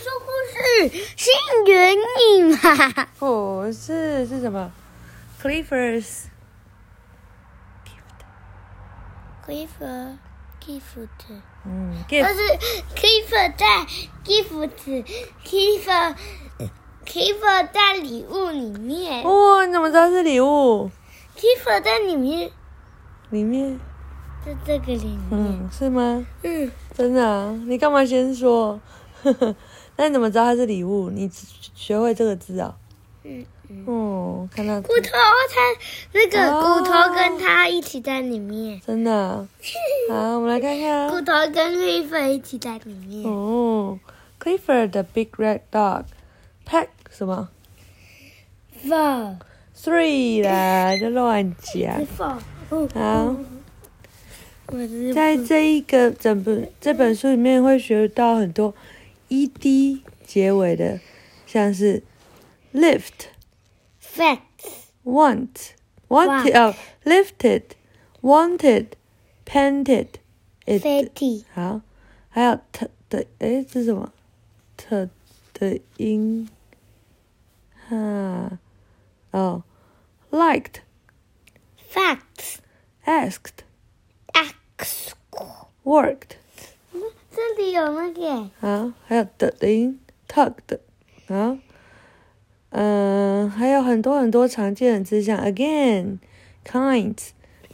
说故事新原你嘛？不是，是什么？Clifford's Clifford gift，嗯就是 Clifford 在 gift Clifford Clifford 在礼物里面哦，你怎么知道是礼物？，Clifford 在里面，里面，在这个里面，嗯，是吗？嗯，真的啊？你干嘛先说？那你怎么知道它是礼物？你只学会这个字啊？嗯哦，看到骨头它那个哦骨头跟它一起在里面，真的啊。好，我们来看看骨啊。头跟 Clifford 一起在里面。哦，Clifford the big red dog pack 什么 Four three 啦，就乱讲。four，哦好，我在这一个整本这本书里面会学到很多 ed 结尾的，像是 lift、 facts want、wanted 哦，lifted、wanted、painted、it fatty 好，还有 t 的诶，这是什么？t 的音，哈，哦，liked、 facts asked、 x， worked。 有那个啊，还有的的音，tugged，好，嗯、还有很多很多常见的字，像 again、kind、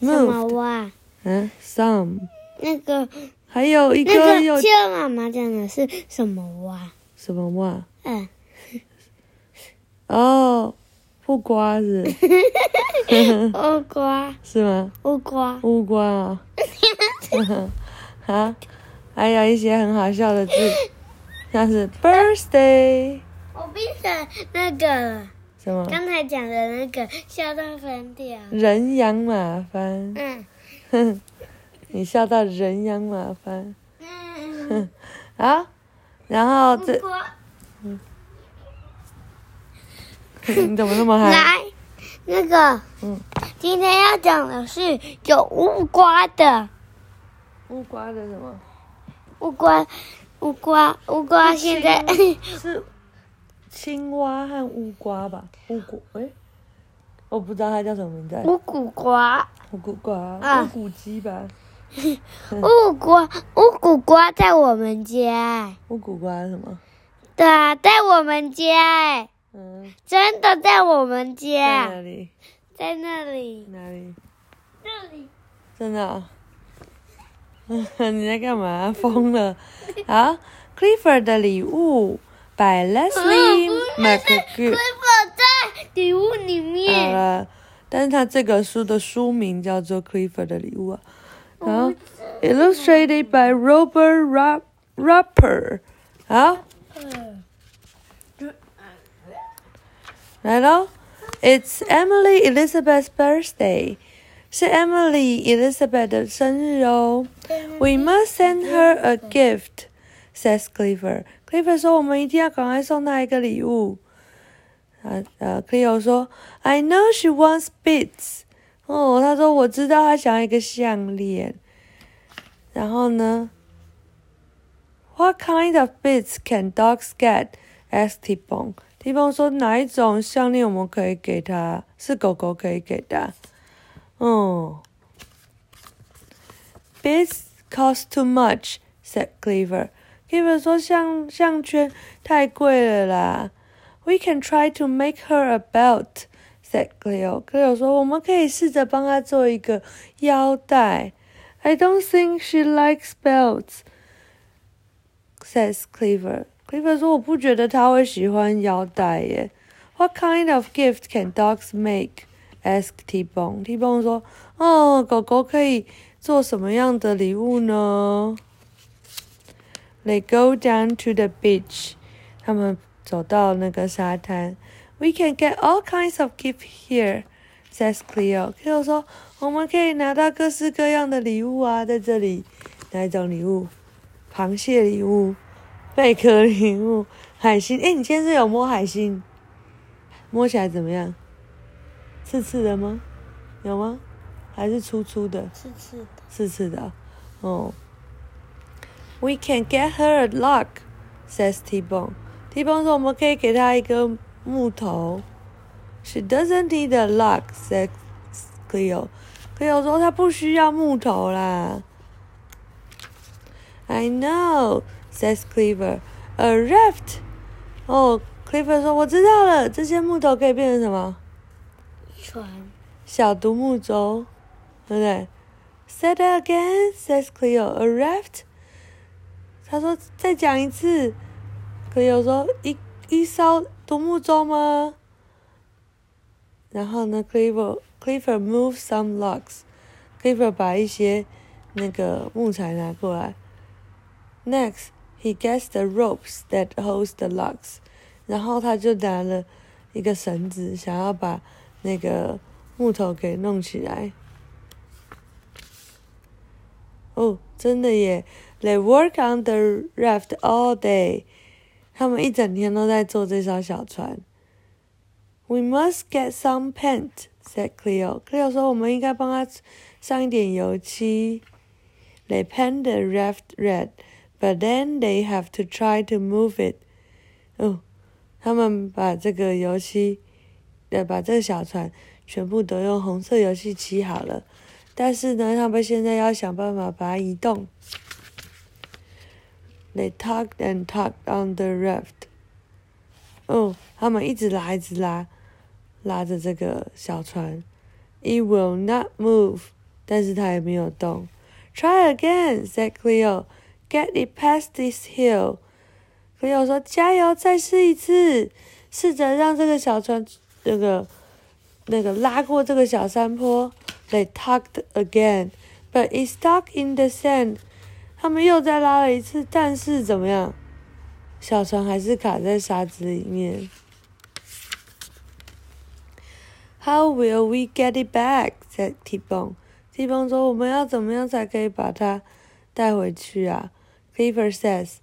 什么 moved，蛙？嗯，some，那个还有一个有个妈妈讲的是什么蛙？什么哇？嗯，哦，木瓜子乌瓜，是吗？乌瓜，乌瓜。啊、好，还有一些很好笑的字，像是 birthday 我变成那个。什么刚才讲的那个笑到翻掉。人仰马翻，嗯哼，你笑到人仰马翻。嗯，啊，然后这嗯，你怎么那么嗨？来，那个，嗯，今天要讲的是有乌瓜的乌瓜的什么？乌瓜，乌瓜，乌瓜现在 是青蛙和乌瓜吧？乌骨诶，我不知道它叫什么名字。乌骨瓜，乌骨瓜，啊乌骨鸡吧？乌瓜，乌骨瓜在我们家，乌骨瓜什么？对啊，在我们家，嗯，真的在我们家在，哪里？在那里，哪里？这里，真的、哦？你在干嘛？疯了？好，Clifford 的礼物，by Leslie 嗯 McGill。会否在礼物里面好面？了，但是他这个书的书名叫做《Clifford 的礼物》啊，然后 illustrated by Robert Ra- Rapper。好，来喽，It's Emily Elizabeth's birthday，是 Emily Elizabeth 的生日哦。We must send her a gift, says Clifford. Clifford 说：“我们一定要赶快送她一个礼物。”啊呃，Cleo 说：“I know she wants beads。”哦，他说我知道他想要一个项链。然后呢？What kind of beads can dogs get? asked T-Bone. T-Bone 说哪一种项链我们可以给他？是狗狗可以给的。哦。Beads cost too much, said Cleaver. Cleaver 说项项圈太贵了啦。We can try to make her a belt, said Cleo. Cleo 说我们可以试着帮她做一个腰带。I don't think she likes belts, says Cleaver. Cleaver 说我不觉得她会喜欢腰带耶。What kind of gift can dogs make? Asked T-Bone. T-Bone 说哦，狗狗可以做什么样的礼物呢？They go down to the beach. 他们走到那个沙滩。We can get all kinds of gift here, says Cleo. Cleo 说我们可以拿到各式各样的礼物啊，在这里。哪一种礼物？螃蟹礼物、贝壳礼物、海星。哎，你今天是有摸海星？摸起来怎么样？刺刺的吗？有吗？还是粗粗的？刺刺的，刺刺的哦。We can get her a lock says T-Bone. T-Bone 说我们可以给她一个木头。She doesn't need a log, says Cleo. Cleo 说她不需要木头啦。I know, says Cleaver. A raft. 哦，Cleaver 说我知道了，这些木头可以变成什么？船。小独木舟，对不对？Say that again, says Cleo. A raft. 他说再讲一次。Cleo 说一一艘独木舟吗？然后呢，Clever, Clever move some logs. Clever 把一些那个木材拿过来。Next, he gets the ropes that holds the logs. 然后他就拿了一个绳子，想要把那个木头给弄起来。哦，真的耶！They work on the raft all day。他们一整天都在做这艘小船。We must get some paint, said Cleo. Cleo 说：“我们应该帮他上一点油漆。” They paint the raft red, but then they have to try to move it. 哦，他们把这个油漆，呃，把这个小船全部都用红色油漆漆好了，但是呢，他们现在要想办法把它移动。They tugged and tugged on the raft. 哦，他们一直拉，一直拉，拉着这个小船。It will not move，但是它也没有动。Try again, said Cleo. Get it past this hill. Cleo 说：“加油，再试一次，试着让这个小船那个那个拉过这个小山坡。” They tugged again, but it stuck in the sand. 他们又再拉了一次，但是怎么样？小船还是卡在沙子里面。How will we get it back? said T-Bone. T-Bone 说：“我们要怎么样才可以把它带回去啊？”Cleaver says,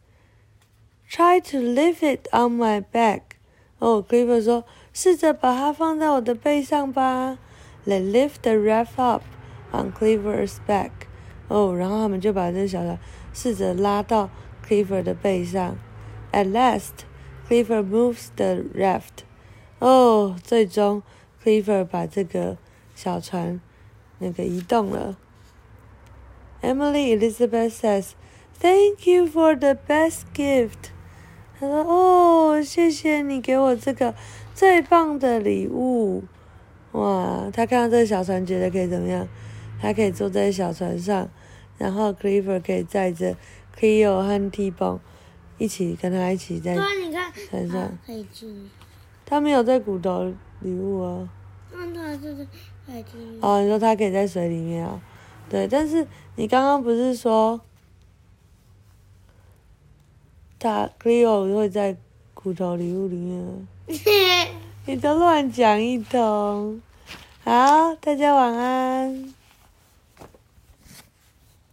"Try to lift it on my back." 哦，Cleaver 说：“试着把它放在我的背上吧。” They lift the raft up on Cleaver's back. 哦，然后他们就把这小船试着拉到 Cleaver 的背上。At last, Cleaver moves the raft. 哦，最终 Cleaver 把这个小船那个移动了。Emily Elizabeth says, "Thank you for the best gift." 她说：“哦，谢谢你给我这个最棒的礼物。”哇，他看到这个小船，觉得可以怎么样？他可以坐在小船上，然后 Clifford 可以载着 Cleo 和 T-Bone 一起跟他一起在船上。可以去。他没有在骨头礼物啊。那他就是。哦，你说他可以在水里面啊？对，但是你刚刚不是说他 Cleo 会在骨头礼物里面吗？你都乱讲一通。好，大家晚安。